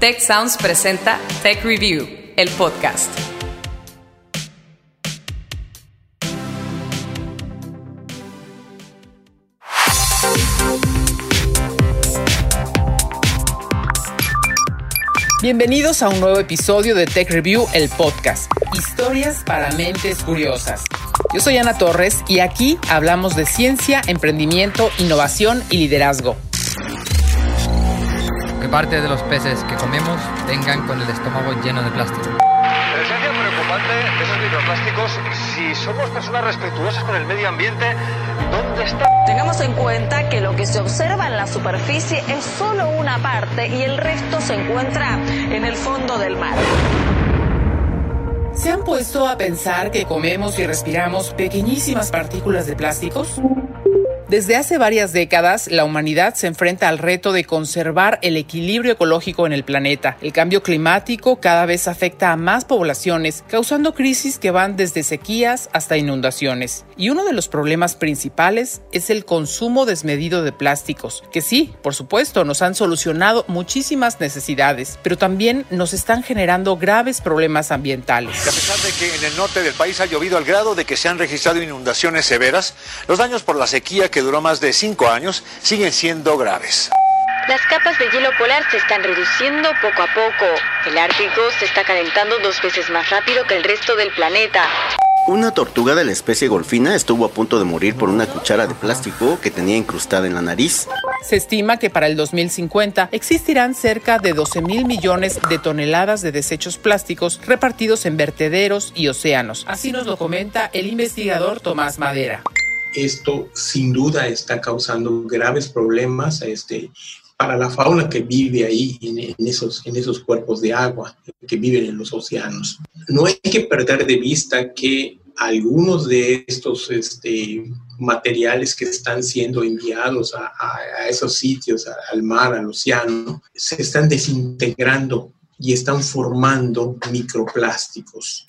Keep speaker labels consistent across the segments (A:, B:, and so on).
A: Tech Sounds presenta Tech Review, el podcast. Bienvenidos a un nuevo episodio de Tech Review, el podcast. Historias para mentes curiosas. Yo soy Ana Torres y aquí hablamos de ciencia, emprendimiento, innovación y liderazgo
B: parte de los peces que comemos vengan con el estómago lleno de plástico.
C: La esencia preocupante de esos microplásticos, si somos personas respetuosas con el medio ambiente, ¿dónde está?
D: Tengamos en cuenta que lo que se observa en la superficie es solo una parte y el resto se encuentra en el fondo del mar.
A: ¿Se han puesto a pensar que comemos y respiramos pequeñísimas partículas de plásticos? Desde hace varias décadas, la humanidad se enfrenta al reto de conservar el equilibrio ecológico en el planeta. El cambio climático cada vez afecta a más poblaciones, causando crisis que van desde sequías hasta inundaciones. Y uno de los problemas principales es el consumo desmedido de plásticos, que sí, por supuesto, nos han solucionado muchísimas necesidades, pero también nos están generando graves problemas ambientales.
C: a pesar de que en el norte del país ha llovido al grado de que se han registrado inundaciones severas, los daños por la sequía que duró más de cinco años siguen siendo graves.
E: Las capas de hielo polar se están reduciendo poco a poco. El Ártico se está calentando dos veces más rápido que el resto del planeta.
F: Una tortuga de la especie golfina estuvo a punto de morir por una cuchara de plástico que tenía incrustada en la nariz.
A: Se estima que para el 2050 existirán cerca de 12 mil millones de toneladas de desechos plásticos repartidos en vertederos y océanos. Así nos lo comenta el investigador Tomás Madera
G: esto sin duda está causando graves problemas este, para la fauna que vive ahí en, esos, en esos cuerpos de agua que viven en los océanos. No hay que perder de vista que algunos de estos este, materiales que están siendo enviados a, a esos sitios, al mar, al océano, se están desintegrando y están formando microplásticos.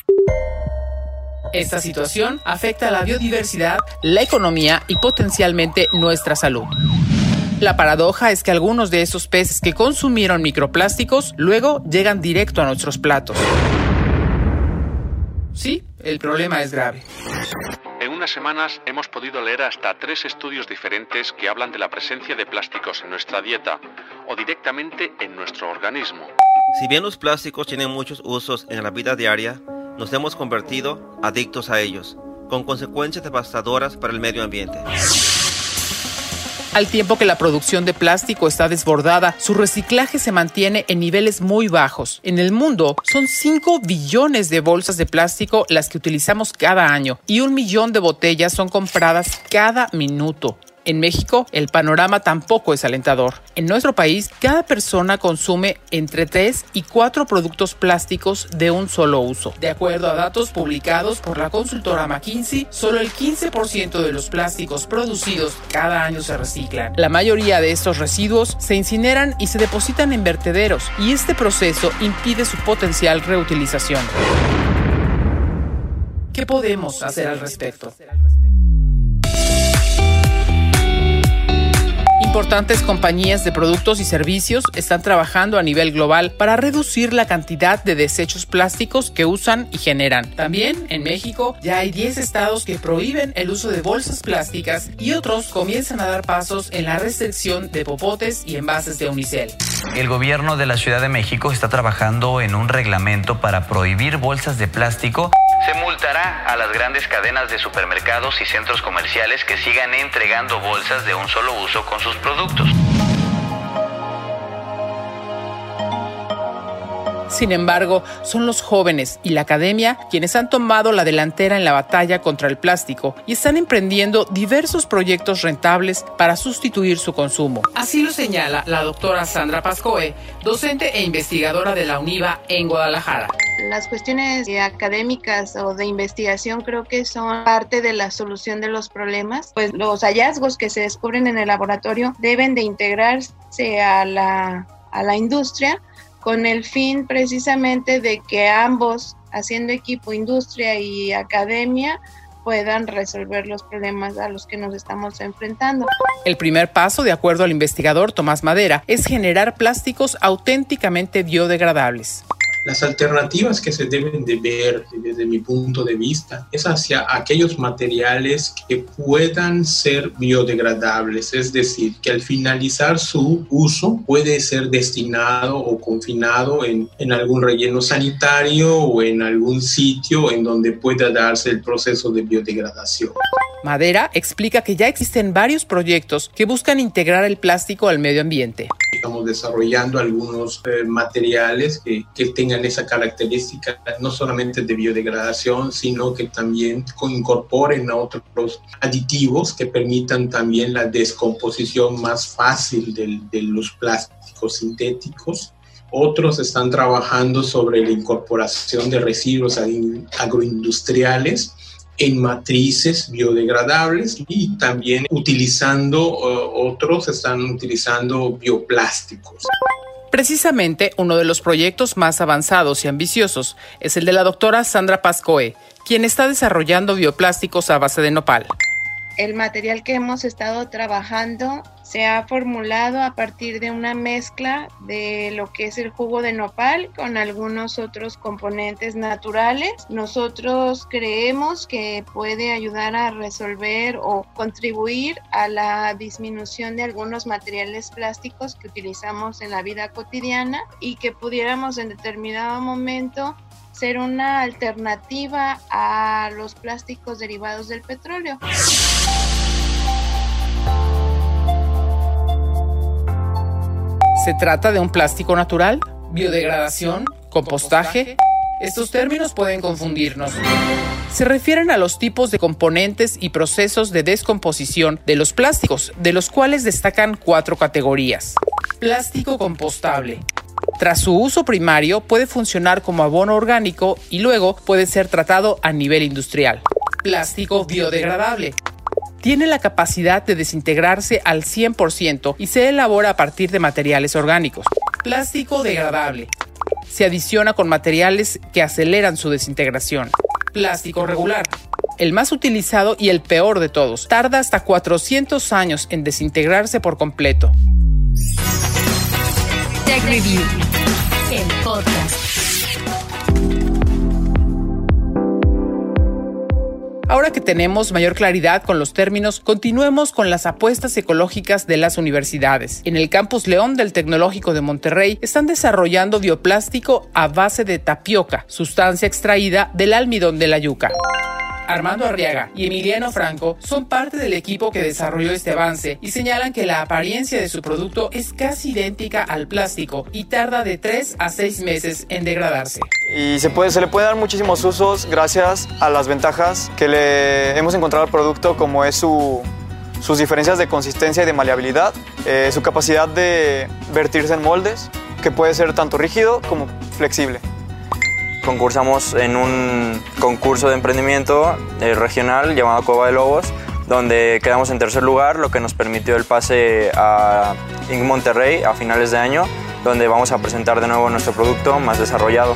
A: Esta situación afecta a la biodiversidad, la economía y potencialmente nuestra salud. La paradoja es que algunos de esos peces que consumieron microplásticos luego llegan directo a nuestros platos. Sí, el problema es grave.
H: En unas semanas hemos podido leer hasta tres estudios diferentes que hablan de la presencia de plásticos en nuestra dieta o directamente en nuestro organismo.
I: Si bien los plásticos tienen muchos usos en la vida diaria, nos hemos convertido adictos a ellos, con consecuencias devastadoras para el medio ambiente.
A: Al tiempo que la producción de plástico está desbordada, su reciclaje se mantiene en niveles muy bajos. En el mundo son 5 billones de bolsas de plástico las que utilizamos cada año y un millón de botellas son compradas cada minuto. En México, el panorama tampoco es alentador. En nuestro país, cada persona consume entre 3 y 4 productos plásticos de un solo uso. De acuerdo a datos publicados por la consultora McKinsey, solo el 15% de los plásticos producidos cada año se reciclan. La mayoría de estos residuos se incineran y se depositan en vertederos, y este proceso impide su potencial reutilización. ¿Qué podemos hacer al respecto? Importantes compañías de productos y servicios están trabajando a nivel global para reducir la cantidad de desechos plásticos que usan y generan. También en México ya hay 10 estados que prohíben el uso de bolsas plásticas y otros comienzan a dar pasos en la restricción de popotes y envases de unicel.
J: El gobierno de la Ciudad de México está trabajando en un reglamento para prohibir bolsas de plástico se multará a las grandes cadenas de supermercados y centros comerciales que sigan entregando bolsas de un solo uso con sus productos.
A: Sin embargo, son los jóvenes y la academia quienes han tomado la delantera en la batalla contra el plástico y están emprendiendo diversos proyectos rentables para sustituir su consumo. Así lo señala la doctora Sandra Pascoe, docente e investigadora de la UNIVA en Guadalajara
K: las cuestiones académicas o de investigación creo que son parte de la solución de los problemas, pues los hallazgos que se descubren en el laboratorio deben de integrarse a la, a la industria con el fin precisamente de que ambos, haciendo equipo industria y academia, puedan resolver los problemas a los que nos estamos enfrentando.
A: El primer paso, de acuerdo al investigador Tomás Madera, es generar plásticos auténticamente biodegradables.
G: Las alternativas que se deben de ver desde mi punto de vista es hacia aquellos materiales que puedan ser biodegradables, es decir, que al finalizar su uso puede ser destinado o confinado en, en algún relleno sanitario o en algún sitio en donde pueda darse el proceso de biodegradación.
A: Madera explica que ya existen varios proyectos que buscan integrar el plástico al medio ambiente.
G: Estamos desarrollando algunos eh, materiales que, que, tengan esa característica no solamente de biodegradación, sino que también incorporen a otros aditivos que permitan también la descomposición más fácil de, de los plásticos sintéticos. Otros están trabajando sobre la incorporación de residuos agroindustriales en matrices biodegradables y también utilizando, uh, otros están utilizando bioplásticos.
A: Precisamente uno de los proyectos más avanzados y ambiciosos es el de la doctora Sandra Pascoe, quien está desarrollando bioplásticos a base de nopal
K: el material que hemos estado trabajando se ha formulado a partir de una mezcla de lo que es el jugo de nopal con algunos otros componentes naturales. Nosotros creemos que puede ayudar a resolver o contribuir a la disminución de algunos materiales plásticos que utilizamos en la vida cotidiana y que pudiéramos en determinado momento ser una alternativa a los plásticos derivados del petróleo.
A: ¿Se trata de un plástico natural? ¿Biodegradación? ¿Compostaje? Estos términos pueden confundirnos. Se refieren a los tipos de componentes y procesos de descomposición de los plásticos, de los cuales destacan cuatro categorías. Plástico compostable. Tras su uso primario puede funcionar como abono orgánico y luego puede ser tratado a nivel industrial. Plástico biodegradable. Tiene la capacidad de desintegrarse al 100% y se elabora a partir de materiales orgánicos. Plástico degradable. Se adiciona con materiales que aceleran su desintegración. Plástico regular. El más utilizado y el peor de todos. Tarda hasta 400 años en desintegrarse por completo.
L: Tech Review, el podcast.
A: Ahora que tenemos mayor claridad con los términos, continuemos con las apuestas ecológicas de las universidades. En el campus León del Tecnológico de Monterrey están desarrollando bioplástico a base de tapioca, sustancia extraída del almidón de la yuca. Armando Arriaga y Emiliano Franco son parte del equipo que desarrolló este avance y señalan que la apariencia de su producto es casi idéntica al plástico y tarda de 3 a 6 meses en degradarse.
M: Y se, puede, le puede dar muchísimos usos gracias a las ventajas que le hemos encontrado al producto como es su, sus diferencias de consistencia y de maleabilidad, eh, su capacidad de vertirse en moldes, que puede ser tanto rígido como flexible.
N: Concursamos en un concurso de emprendimiento eh, regional llamado Cueva de Lobos, donde quedamos en tercer lugar, lo que nos permitió el pase a Inc. Monterrey a finales de año, donde vamos a presentar de nuevo nuestro producto más desarrollado.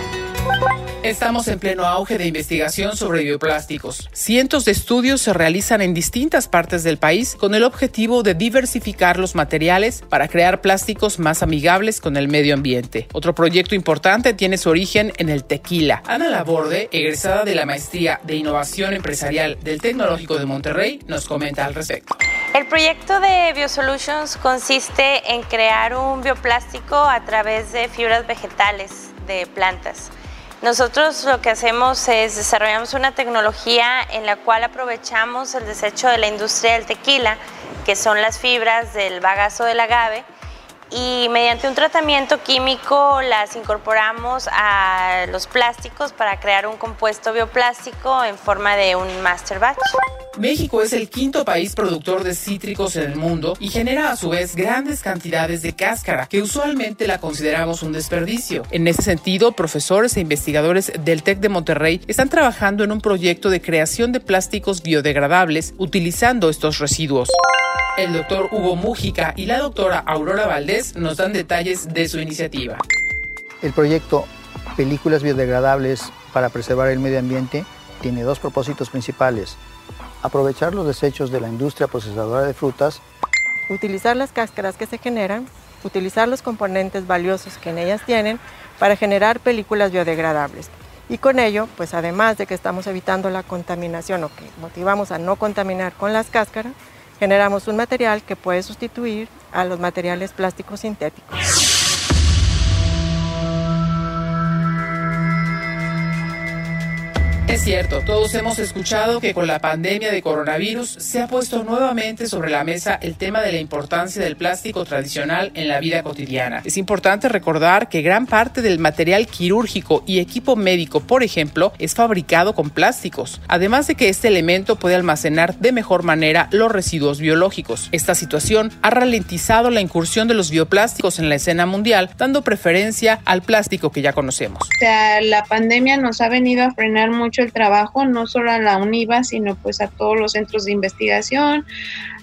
A: Estamos en pleno auge de investigación sobre bioplásticos. Cientos de estudios se realizan en distintas partes del país con el objetivo de diversificar los materiales para crear plásticos más amigables con el medio ambiente. Otro proyecto importante tiene su origen en el tequila. Ana Laborde, egresada de la maestría de innovación empresarial del Tecnológico de Monterrey, nos comenta al respecto.
O: El proyecto de BioSolutions consiste en crear un bioplástico a través de fibras vegetales de plantas. Nosotros lo que hacemos es desarrollamos una tecnología en la cual aprovechamos el desecho de la industria del tequila, que son las fibras del bagazo del agave, y mediante un tratamiento químico las incorporamos a los plásticos para crear un compuesto bioplástico en forma de un master batch.
A: México es el quinto país productor de cítricos en el mundo y genera a su vez grandes cantidades de cáscara, que usualmente la consideramos un desperdicio. En ese sentido, profesores e investigadores del TEC de Monterrey están trabajando en un proyecto de creación de plásticos biodegradables utilizando estos residuos. El doctor Hugo Mújica y la doctora Aurora Valdés nos dan detalles de su iniciativa.
P: El proyecto Películas Biodegradables para Preservar el Medio Ambiente tiene dos propósitos principales aprovechar los desechos de la industria procesadora de frutas,
Q: utilizar las cáscaras que se generan, utilizar los componentes valiosos que en ellas tienen para generar películas biodegradables. Y con ello, pues además de que estamos evitando la contaminación o que motivamos a no contaminar con las cáscaras, generamos un material que puede sustituir a los materiales plásticos sintéticos.
A: Es cierto, todos hemos escuchado que con la pandemia de coronavirus se ha puesto nuevamente sobre la mesa el tema de la importancia del plástico tradicional en la vida cotidiana. Es importante recordar que gran parte del material quirúrgico y equipo médico, por ejemplo, es fabricado con plásticos, además de que este elemento puede almacenar de mejor manera los residuos biológicos. Esta situación ha ralentizado la incursión de los bioplásticos en la escena mundial, dando preferencia al plástico que ya conocemos.
K: O sea, la pandemia nos ha venido a frenar mucho trabajo, no solo a la UNIVA, sino pues a todos los centros de investigación,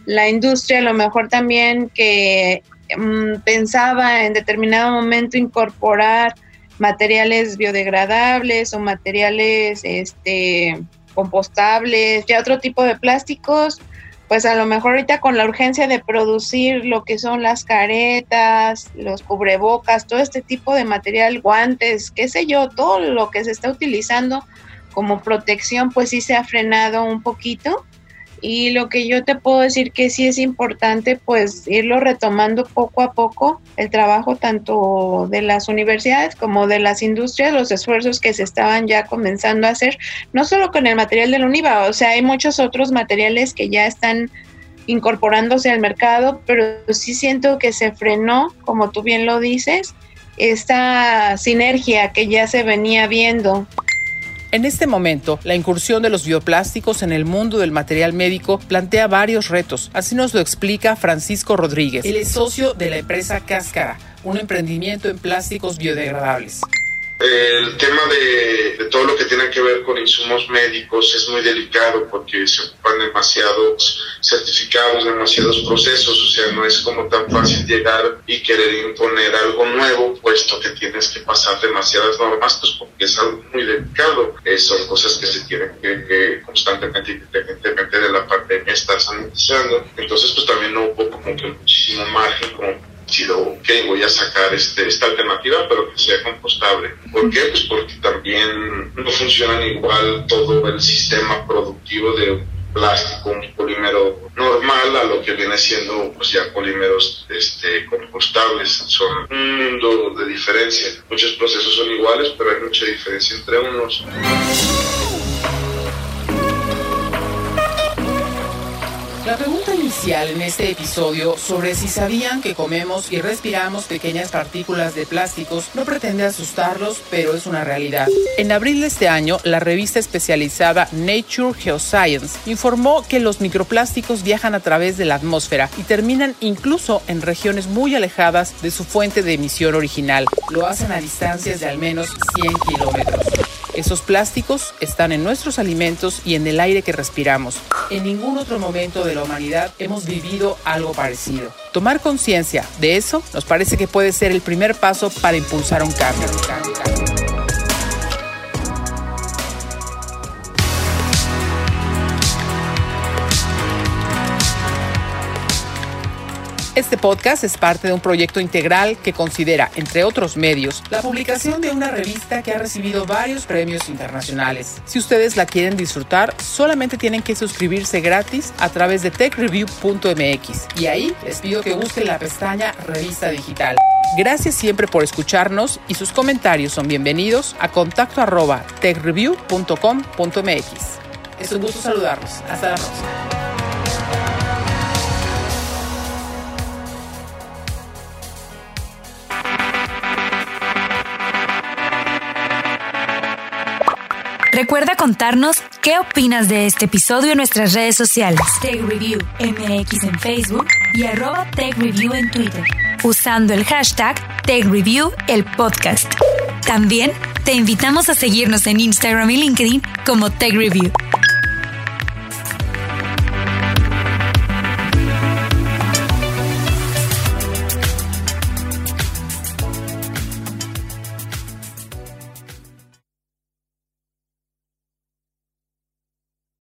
K: la industria a lo mejor también que mm, pensaba en determinado momento incorporar materiales biodegradables o materiales este compostables, ya otro tipo de plásticos, pues a lo mejor ahorita con la urgencia de producir lo que son las caretas, los cubrebocas, todo este tipo de material, guantes, qué sé yo, todo lo que se está utilizando como protección pues sí se ha frenado un poquito. Y lo que yo te puedo decir que sí es importante pues irlo retomando poco a poco el trabajo tanto de las universidades como de las industrias, los esfuerzos que se estaban ya comenzando a hacer, no solo con el material del UNIVA, o sea, hay muchos otros materiales que ya están incorporándose al mercado, pero sí siento que se frenó, como tú bien lo dices, esta sinergia que ya se venía viendo
A: en este momento, la incursión de los bioplásticos en el mundo del material médico plantea varios retos. Así nos lo explica Francisco Rodríguez. Él es socio de la empresa Cáscara, un emprendimiento en plásticos biodegradables.
R: El tema de, todo lo que tiene que ver con insumos médicos es muy delicado porque se ocupan demasiados certificados, demasiados procesos, o sea, no es como tan fácil llegar y querer imponer algo nuevo, puesto que tienes que pasar demasiadas normas, pues porque es algo muy delicado. Eh, son cosas que se tienen que, constantemente, independientemente de la pandemia, estar sanitizando. Entonces, pues también no hubo como que muchísimo margen como sido, ok, voy a sacar este, esta alternativa, pero que sea compostable. ¿Por qué? Pues porque también no funcionan igual todo el sistema productivo de plástico, un polímero normal a lo que viene siendo pues ya polímeros este, compostables. Son un mundo de diferencia. Muchos procesos son iguales, pero hay mucha diferencia entre unos.
A: La pregunta inicial en este episodio sobre si sabían que comemos y respiramos pequeñas partículas de plásticos no pretende asustarlos, pero es una realidad. En abril de este año, la revista especializada Nature Geoscience informó que los microplásticos viajan a través de la atmósfera y terminan incluso en regiones muy alejadas de su fuente de emisión original. Lo hacen a distancias de al menos 100 kilómetros. Esos plásticos están en nuestros alimentos y en el aire que respiramos. En ningún otro momento de la humanidad hemos vivido algo parecido. Tomar conciencia de eso nos parece que puede ser el primer paso para impulsar un cambio. Este podcast es parte de un proyecto integral que considera, entre otros medios, la publicación de una revista que ha recibido varios premios internacionales. Si ustedes la quieren disfrutar, solamente tienen que suscribirse gratis a través de techreview.mx y ahí les pido que busquen la pestaña Revista Digital. Gracias siempre por escucharnos y sus comentarios son bienvenidos a contacto arroba techreview.com.mx. Es un gusto saludarlos. Hasta la próxima.
L: Recuerda contarnos qué opinas de este episodio en nuestras redes sociales. Tech Review MX en Facebook y arroba Tech Review en Twitter. Usando el hashtag Tech Review el podcast. También te invitamos a seguirnos en Instagram y LinkedIn como Tech Review.